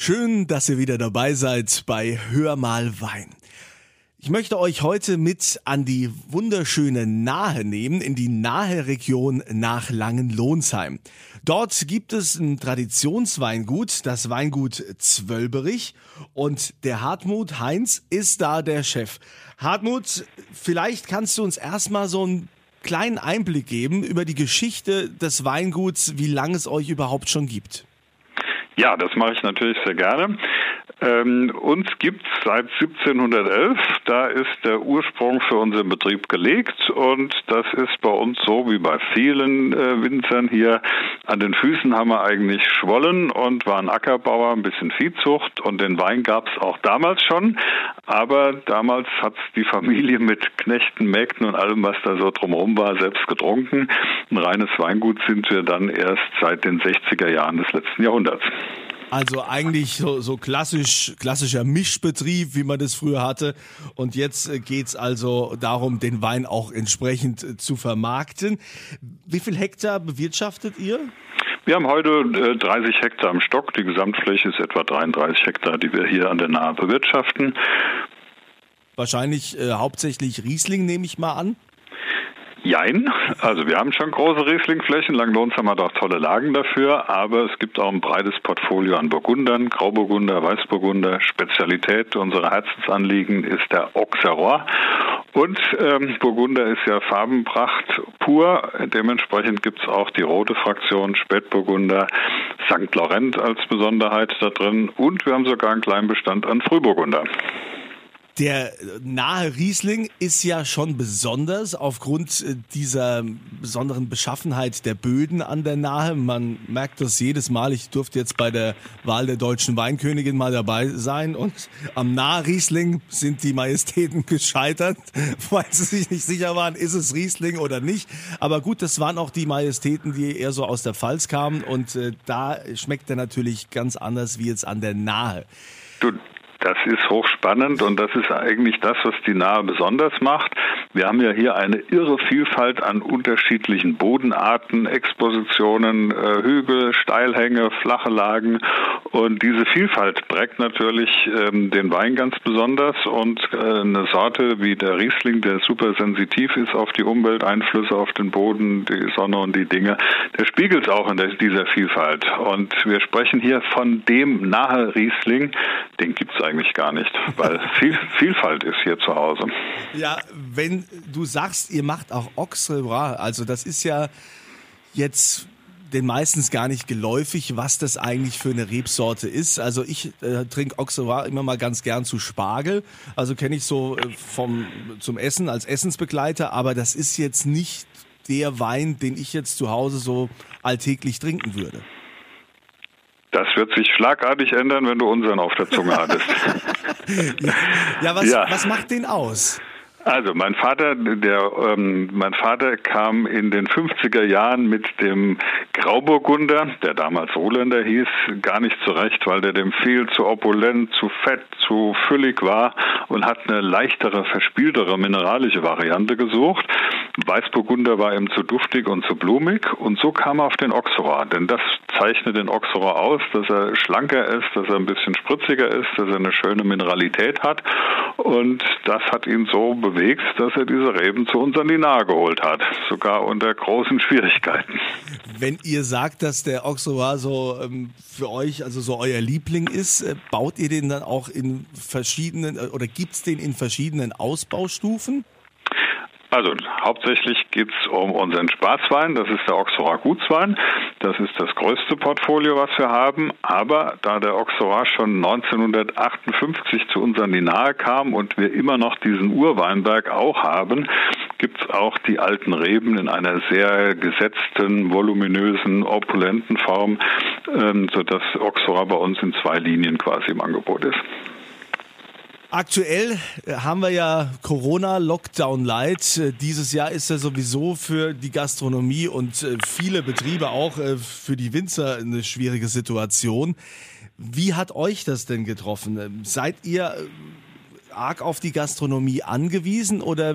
Schön, dass ihr wieder dabei seid bei Hör mal Wein. Ich möchte euch heute mit an die wunderschöne Nahe nehmen, in die nahe Region nach Langenlohnsheim. Dort gibt es ein Traditionsweingut, das Weingut Zwölberich und der Hartmut Heinz ist da der Chef. Hartmut, vielleicht kannst du uns erstmal so einen kleinen Einblick geben über die Geschichte des Weinguts, wie lange es euch überhaupt schon gibt. Ja, das mache ich natürlich sehr gerne. Ähm, uns gibt's seit 1711. Da ist der Ursprung für unseren Betrieb gelegt und das ist bei uns so wie bei vielen äh, Winzern hier. An den Füßen haben wir eigentlich Schwollen und waren Ackerbauer, ein bisschen Viehzucht und den Wein gab's auch damals schon. Aber damals hat's die Familie mit Knechten, Mägden und allem, was da so drumherum war, selbst getrunken. Ein reines Weingut sind wir dann erst seit den 60er Jahren des letzten Jahrhunderts. Also eigentlich so, so klassisch, klassischer Mischbetrieb, wie man das früher hatte. Und jetzt äh, geht's also darum, den Wein auch entsprechend äh, zu vermarkten. Wie viel Hektar bewirtschaftet ihr? Wir haben heute 30 äh, Hektar im Stock. Die Gesamtfläche ist etwa 33 Hektar, die wir hier an der Nahe bewirtschaften. Wahrscheinlich äh, hauptsächlich Riesling, nehme ich mal an. Jein. Also wir haben schon große Rieslingflächen. Langlons haben wir auch tolle Lagen dafür, aber es gibt auch ein breites Portfolio an Burgundern, Grauburgunder, Weißburgunder. Spezialität unserer Herzensanliegen ist der Auxerrois. Und ähm, Burgunder ist ja Farbenpracht pur. Dementsprechend gibt es auch die rote Fraktion, Spätburgunder, St. Laurent als Besonderheit da drin. Und wir haben sogar einen kleinen Bestand an Frühburgunder. Der nahe Riesling ist ja schon besonders aufgrund äh, dieser besonderen Beschaffenheit der Böden an der Nahe. Man merkt das jedes Mal. Ich durfte jetzt bei der Wahl der deutschen Weinkönigin mal dabei sein und am nahe Riesling sind die Majestäten gescheitert, weil sie sich nicht sicher waren, ist es Riesling oder nicht. Aber gut, das waren auch die Majestäten, die eher so aus der Pfalz kamen und äh, da schmeckt er natürlich ganz anders wie jetzt an der Nahe. Du, das ist hochspannend und das ist eigentlich das, was die Nahe besonders macht. Wir haben ja hier eine irre Vielfalt an unterschiedlichen Bodenarten, Expositionen, äh, Hügel, Steilhänge, flache Lagen und diese Vielfalt prägt natürlich ähm, den Wein ganz besonders und äh, eine Sorte wie der Riesling, der super sensitiv ist auf die Umwelteinflüsse, auf den Boden, die Sonne und die Dinge, der spiegelt auch in dieser Vielfalt. Und wir sprechen hier von dem nahe Riesling, den gibt es eigentlich gar nicht, weil viel, Vielfalt ist hier zu Hause. Ja, wenn du sagst, ihr macht auch Auxerrois, also das ist ja jetzt den meistens gar nicht geläufig, was das eigentlich für eine Rebsorte ist. Also ich äh, trinke Auxerrois immer mal ganz gern zu Spargel. Also kenne ich so äh, vom zum Essen als Essensbegleiter, aber das ist jetzt nicht der Wein, den ich jetzt zu Hause so alltäglich trinken würde. Das wird sich schlagartig ändern, wenn du unseren auf der Zunge hattest. ja, was, ja. was macht den aus? Also mein Vater, der ähm, mein Vater kam in den 50er Jahren mit dem Grauburgunder, der damals Roländer hieß, gar nicht zurecht, weil der dem viel zu opulent, zu fett, zu füllig war und hat eine leichtere, verspieltere mineralische Variante gesucht. Weißburgunder war ihm zu duftig und zu blumig und so kam er auf den Auxerrois, denn das zeichnet den Auxerrois aus, dass er schlanker ist, dass er ein bisschen spritziger ist, dass er eine schöne Mineralität hat und das hat ihn so bewegt dass er diese Reben zu uns an die Nahe geholt hat, sogar unter großen Schwierigkeiten. Wenn ihr sagt, dass der Auxerrois so ähm, für euch, also so euer Liebling ist, äh, baut ihr den dann auch in verschiedenen äh, oder gibt es den in verschiedenen Ausbaustufen? Also hauptsächlich geht es um unseren Spaßwein, das ist der Auxerrois Gutswein. Das ist das größte Portfolio, was wir haben. Aber da der Auxerrois schon 1958 zu uns an kam und wir immer noch diesen Urweinberg auch haben, gibt es auch die alten Reben in einer sehr gesetzten, voluminösen, opulenten Form, ähm, sodass Auxerrois bei uns in zwei Linien quasi im Angebot ist. Aktuell äh, haben wir ja Corona-Lockdown Light. Äh, dieses Jahr ist ja sowieso für die Gastronomie und äh, viele Betriebe auch für die Winzer eine schwierige Situation. Wie hat euch das denn getroffen? Ähm, seid ihr arg auf die Gastronomie angewiesen oder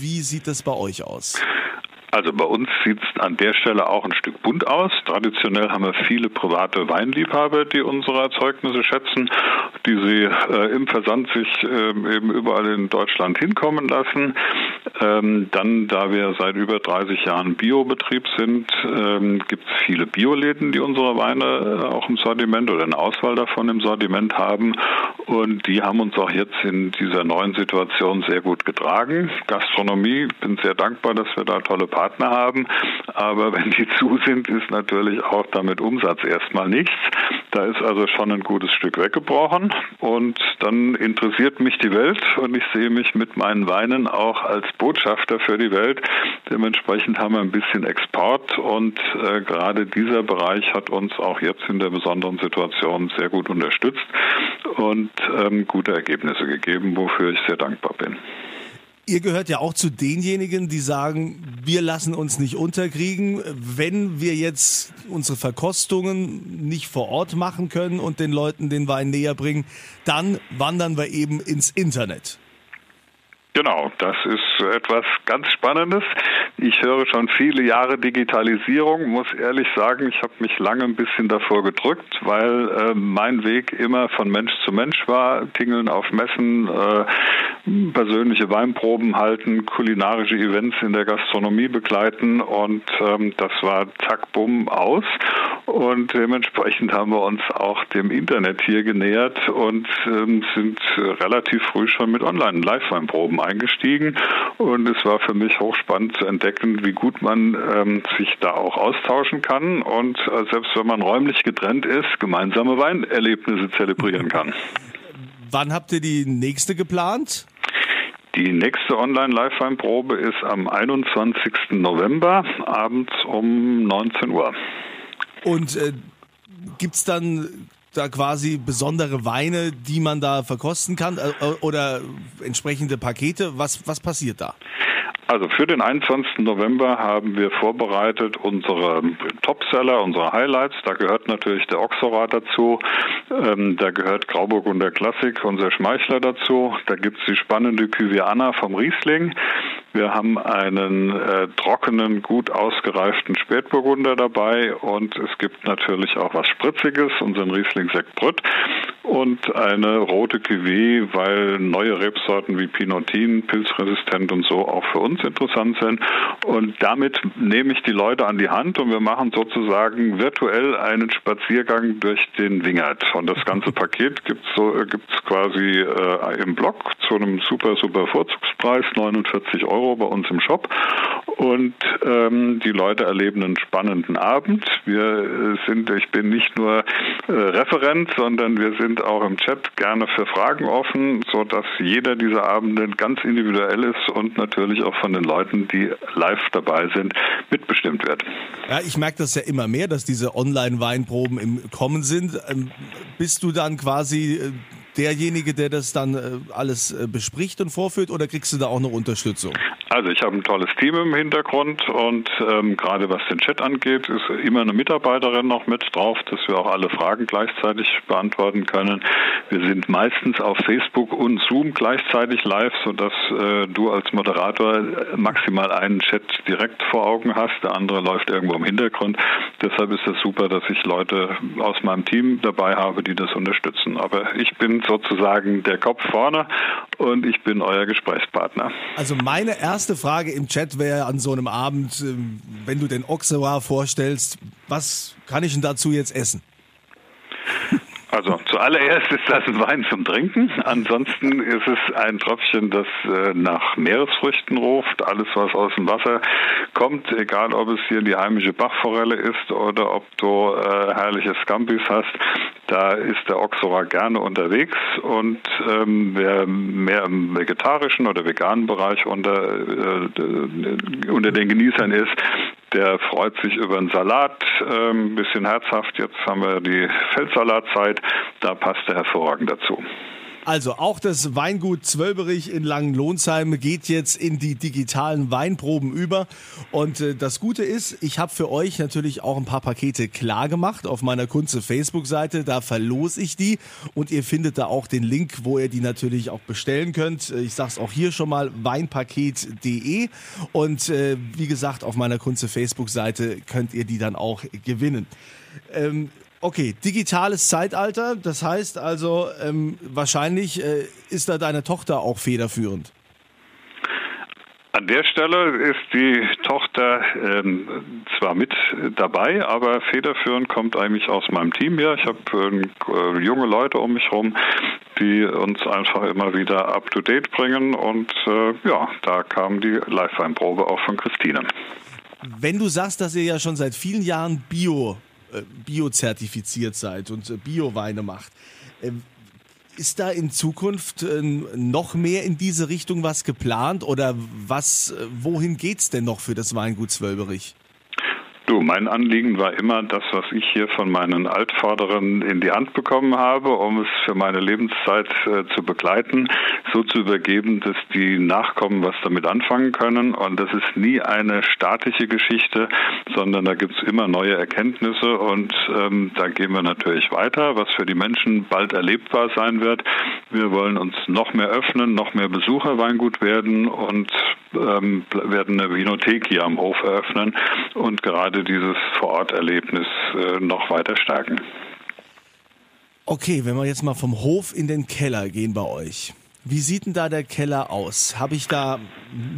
wie sieht das bei euch aus? Also bei uns sieht es an der Stelle auch ein Stück bunt aus. Traditionell haben wir viele private Weinliebhaber, die unsere Erzeugnisse schätzen, die sie äh, im Versand sich äh, eben überall in Deutschland hinkommen lassen. Ähm, dann, da wir seit über 30 Jahren Biobetrieb sind, ähm, gibt es viele Bioläden, die unsere Weine äh, auch im Sortiment oder eine Auswahl davon im Sortiment haben. Und die haben uns auch jetzt in dieser neuen Situation sehr gut getragen. Gastronomie, bin sehr dankbar, dass wir da tolle Partner Partner haben. Aber wenn die zu sind, ist natürlich auch damit Umsatz erstmal nichts. Da ist also schon ein gutes Stück weggebrochen. Und dann interessiert mich die Welt und ich sehe mich mit meinen Weinen auch als Botschafter für die Welt. Dementsprechend haben wir ein bisschen Export und äh, gerade dieser Bereich hat uns auch jetzt in der besonderen Situation sehr gut unterstützt und ähm, gute Ergebnisse gegeben, wofür ich sehr dankbar bin. Ihr gehört ja auch zu denjenigen, die sagen, wir lassen uns nicht unterkriegen. Wenn wir jetzt unsere Verkostungen nicht vor Ort machen können und den Leuten den Wein näher bringen, dann wandern wir eben ins Internet. Genau, das ist etwas ganz Spannendes. Ich höre schon viele Jahre Digitalisierung, muss ehrlich sagen, ich habe mich lange ein bisschen davor gedrückt, weil äh, mein Weg immer von Mensch zu Mensch war, Tingeln auf Messen, äh, persönliche Weinproben halten, kulinarische Events in der Gastronomie begleiten und ähm, das war zack, bumm, aus. Und dementsprechend haben wir uns auch dem Internet hier genähert und ähm, sind relativ früh schon mit Online-Live-Weinproben eingestiegen. Und es war für mich hochspannend zu entdecken, wie gut man ähm, sich da auch austauschen kann und äh, selbst wenn man räumlich getrennt ist, gemeinsame Weinerlebnisse zelebrieren kann. Wann habt ihr die nächste geplant? Die nächste Online-Live-Weinprobe ist am 21. November abends um 19 Uhr. Und äh, gibt es dann da quasi besondere Weine, die man da verkosten kann äh, oder entsprechende Pakete? Was, was passiert da? Also für den 21. November haben wir vorbereitet unsere Topseller, unsere Highlights. Da gehört natürlich der Oxorat dazu. Ähm, da gehört Grauburgunder Klassik, unser Schmeichler dazu. Da gibt es die spannende Cuviana vom Riesling. Wir haben einen äh, trockenen, gut ausgereiften Spätburgunder dabei und es gibt natürlich auch was Spritziges, unseren Riesling Sekt Brütt und eine rote Cuvée, weil neue Rebsorten wie Pinotin, pilzresistent und so auch für uns interessant sind. Und damit nehme ich die Leute an die Hand und wir machen sozusagen virtuell einen Spaziergang durch den Wingert. Und das ganze Paket gibt es so, gibt's quasi äh, im Blog zu einem super, super Vorzugspreis, 49 Euro Euro bei uns im Shop und ähm, die Leute erleben einen spannenden Abend. Wir äh, sind, ich bin nicht nur äh, Referent, sondern wir sind auch im Chat gerne für Fragen offen, so dass jeder dieser Abende ganz individuell ist und natürlich auch von den Leuten, die live dabei sind, mitbestimmt wird. Ja, ich merke das ja immer mehr, dass diese Online-Weinproben im Kommen sind. Ähm, bist du dann quasi äh, derjenige, der das dann äh, alles äh, bespricht und vorführt oder kriegst du da auch noch Unterstützung? Also ich habe ein tolles Team im Hintergrund und ähm, gerade was den Chat angeht, ist immer eine Mitarbeiterin noch mit drauf, dass wir auch alle Fragen gleichzeitig beantworten können. Wir sind meistens auf Facebook und Zoom gleichzeitig live, sodass äh, du als Moderator maximal einen Chat direkt vor Augen hast, der andere läuft irgendwo im Hintergrund. Deshalb ist es super, dass ich Leute aus meinem Team dabei habe, die das unterstützen. Aber ich bin sozusagen der Kopf vorne und ich bin euer Gesprächspartner. Also meine erste Frage im Chat wäre an so einem Abend, ähm, wenn du den Oxewa vorstellst, was kann ich denn dazu jetzt essen? Also zuallererst ist das ein Wein zum Trinken. Ansonsten ist es ein Tröpfchen, das äh, nach Meeresfrüchten ruft. Alles, was aus dem Wasser kommt, egal ob es hier die heimische Bachforelle ist oder ob du äh, herrliche Scampis hast, da ist der Oxora gerne unterwegs. Und ähm, wer mehr im vegetarischen oder veganen Bereich unter, äh, unter den Genießern ist, der freut sich über einen Salat, ein ähm, bisschen herzhaft. Jetzt haben wir die Feldsalatzeit, da passt er hervorragend dazu. Also auch das Weingut Zwölberich in Langenlohnsheim geht jetzt in die digitalen Weinproben über. Und äh, das Gute ist, ich habe für euch natürlich auch ein paar Pakete klar gemacht auf meiner Kunze Facebook-Seite. Da verlose ich die und ihr findet da auch den Link, wo ihr die natürlich auch bestellen könnt. Ich sage es auch hier schon mal, weinpaket.de. Und äh, wie gesagt, auf meiner Kunze Facebook-Seite könnt ihr die dann auch gewinnen. Ähm, Okay, digitales Zeitalter, das heißt also, ähm, wahrscheinlich äh, ist da deine Tochter auch federführend. An der Stelle ist die Tochter ähm, zwar mit dabei, aber federführend kommt eigentlich aus meinem Team her. Ich habe äh, junge Leute um mich herum, die uns einfach immer wieder up to date bringen und äh, ja, da kam die Live-Weinprobe auch von Christine. Wenn du sagst, dass ihr ja schon seit vielen Jahren Bio biozertifiziert seid und äh, Bioweine macht. Ähm, ist da in Zukunft äh, noch mehr in diese Richtung was geplant oder was, wohin geht's denn noch für das Weingut Zwölberich? Du, mein Anliegen war immer das, was ich hier von meinen Altvorderen in die Hand bekommen habe, um es für meine Lebenszeit äh, zu begleiten, so zu übergeben, dass die Nachkommen was damit anfangen können. Und das ist nie eine statische Geschichte, sondern da gibt es immer neue Erkenntnisse und ähm, da gehen wir natürlich weiter, was für die Menschen bald erlebbar sein wird. Wir wollen uns noch mehr öffnen, noch mehr Besucherweingut werden und ähm, werden eine Vinothek hier am Hof eröffnen und gerade dieses Vororterlebnis äh, noch weiter stärken. Okay, wenn wir jetzt mal vom Hof in den Keller gehen bei euch. Wie sieht denn da der Keller aus? Habe ich da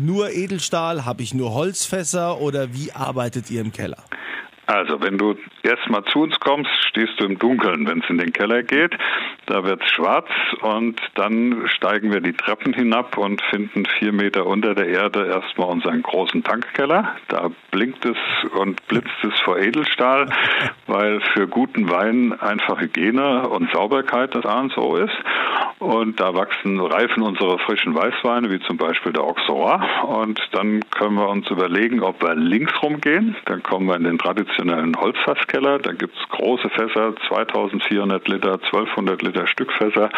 nur Edelstahl? Habe ich nur Holzfässer? Oder wie arbeitet ihr im Keller? Also, wenn du erstmal zu uns kommst, stehst du im Dunkeln, wenn es in den Keller geht. Da wird es schwarz und dann steigen wir die Treppen hinab und finden vier Meter unter der Erde erstmal unseren großen Tankkeller. Da blinkt es und blitzt es vor Edelstahl, weil für guten Wein einfach Hygiene und Sauberkeit das A und so ist. Und da wachsen, reifen unsere frischen Weißweine, wie zum Beispiel der Auxerrois. Und dann können wir uns überlegen, ob wir links rumgehen. Dann kommen wir in den traditionellen Holzfasskeller. Da gibt es große Fässer, 2400 Liter, 1200 Liter Stückfässer,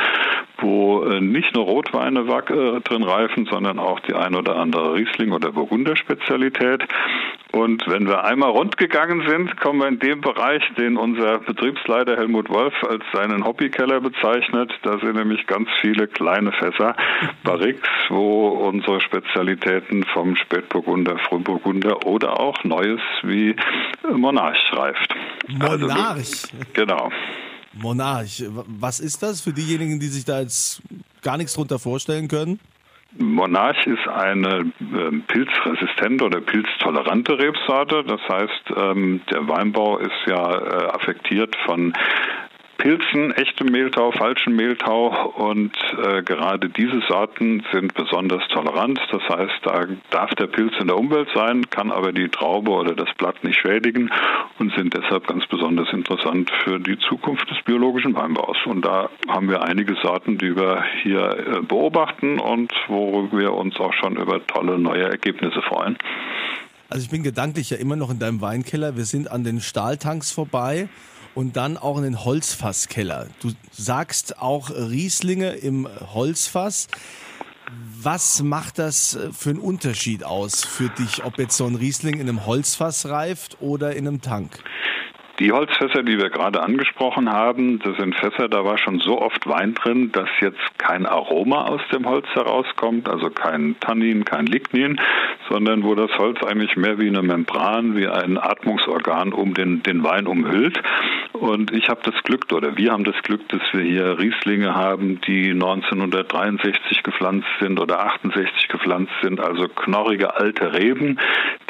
wo äh, nicht nur Rotweine äh, drin reifen, sondern auch die ein oder andere Riesling- oder Burgunder-Spezialität. Und wenn wir einmal rund gegangen sind, kommen wir in den Bereich, den unser Betriebsleiter Helmut Wolf als seinen Hobbykeller bezeichnet. Da sind nämlich ganz viele kleine Fässer, Barriques, wo unsere Spezialitäten vom Spätburgunder, Frühburgunder oder auch Neues wie Monarch reift. Also Monarch? Also, genau. Monarch, was ist das für diejenigen, die sich da jetzt gar nichts drunter vorstellen können? Monarch ist eine äh, pilzresistente oder pilztolerante Rebsorte. Das heißt, ähm, der Weinbau ist ja äh, affektiert von Pilzen, echtem Mehltau, falschen Mehltau und äh, gerade diese Sorten sind besonders tolerant. Das heißt, da darf der Pilz in der Umwelt sein, kann aber die Traube oder das Blatt nicht schädigen und sind deshalb ganz besonders interessant für die Zukunft des biologischen Weinbaus. Und da haben wir einige Sorten, die wir hier äh, beobachten und wo wir uns auch schon über tolle neue Ergebnisse freuen. Also ich bin gedanklich ja immer noch in deinem Weinkeller. Wir sind an den Stahltanks vorbei und dann auch in den Holzfasskeller. Du sagst auch Rieslinge im Holzfass. Was macht das für einen Unterschied aus für dich, ob jetzt so ein Riesling in einem Holzfass reift oder in einem Tank? Die Holzfässer, die wir gerade angesprochen haben, das sind Fässer, da war schon so oft Wein drin, dass jetzt kein Aroma aus dem Holz herauskommt, also kein Tannin, kein Lignin, sondern wo das Holz eigentlich mehr wie eine Membran, wie ein Atmungsorgan um den, den Wein umhüllt. Und ich habe das Glück, oder wir haben das Glück, dass wir hier Rieslinge haben, die 1963 gepflanzt sind oder 68 gepflanzt sind, also knorrige alte Reben,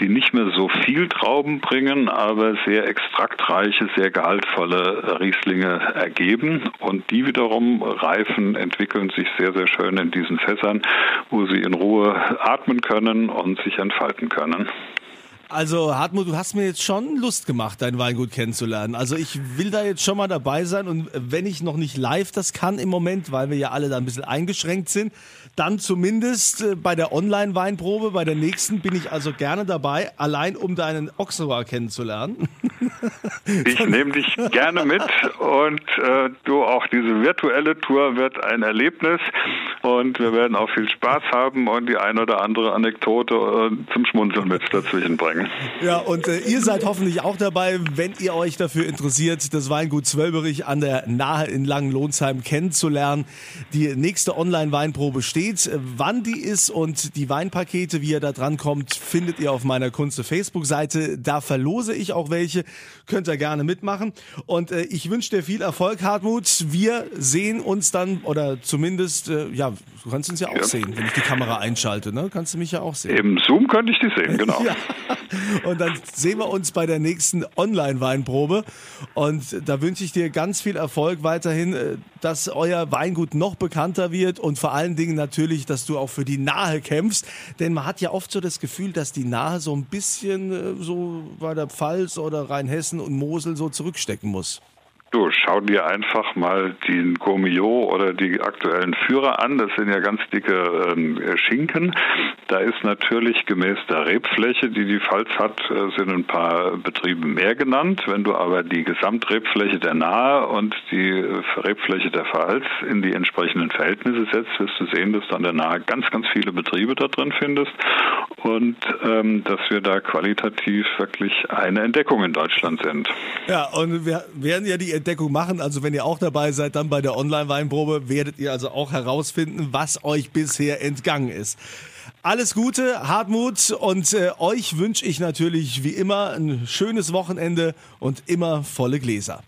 die nicht mehr so viel Trauben bringen, aber sehr extraktreiche, sehr gehaltvolle Rieslinge ergeben. Und die wiederum reifen, entwickeln sich sehr, sehr schön in diesen Fässern, wo sie in Ruhe atmen können und sich entfalten können. Also Hartmut, du hast mir jetzt schon Lust gemacht, dein Weingut kennenzulernen. Also ich will da jetzt schon mal dabei sein und wenn ich noch nicht live das kann im Moment, weil wir ja alle da ein bisschen eingeschränkt sind, dann zumindest äh, bei der Online-Weinprobe, bei der nächsten bin ich also gerne dabei, allein um deinen Auxerrois kennenzulernen. Ich nehme dich gerne mit und äh, du auch diese virtuelle Tour wird ein Erlebnis und wir werden auch viel Spaß haben und die ein oder andere Anekdote äh, zum Schmunzeln mit dazwischen bringen. Ja, und äh, ihr seid hoffentlich auch dabei, wenn ihr euch dafür interessiert, das Weingut Zwölberich an der Nahe in Langenlohnsheim kennenzulernen. Die nächste Online-Weinprobe steht. Wann die ist und die Weinpakete, wie ihr da dran kommt, findet ihr auf meiner Kunze Facebook-Seite. Da verlose ich auch welche. Könnt ihr gerne mitmachen. Und äh, ich wünsche dir viel Erfolg, Hartmut. Wir sehen uns dann, oder zumindest, äh, ja, du kannst uns ja auch ja. sehen, wenn ich die Kamera einschalte, ne? Kannst du mich ja auch sehen. Im Zoom könnte ich dich sehen, genau. ja. Und dann sehen wir uns bei der nächsten Online-Weinprobe. Und da wünsche ich dir ganz viel Erfolg weiterhin, äh, dass euer Weingut noch bekannter wird und vor allen Dingen natürlich, dass du auch für die Nahe kämpfst. Denn man hat ja oft so das Gefühl, dass die Nahe so ein bisschen äh, so bei der Pfalz oder Rheinhessen und Mosel so zurückstecken muss. Du, schau dir einfach mal den Gourmillot oder die aktuellen Führer an. Das sind ja ganz dicke ähm, Schinken. Da ist natürlich gemäß der Rebfläche, die die Pfalz hat, äh, sind ein paar Betriebe mehr genannt. Wenn du aber die Gesamtrebfläche der Nahe und die äh, Rebfläche der Pfalz in die entsprechenden Verhältnisse setzt, wirst du sehen, dass du an der Nahe ganz, ganz viele Betriebe da drin findest und ähm, dass wir da qualitativ wirklich eine Entdeckung in Deutschland sind. Ja, und wir werden ja die Entdeckung machen. Also wenn ihr auch dabei seid, dann bei der Online-Weinprobe werdet ihr also auch herausfinden, was euch bisher entgangen ist. Alles Gute, Hartmut und äh, euch wünsche ich natürlich wie immer ein schönes Wochenende und immer volle Gläser.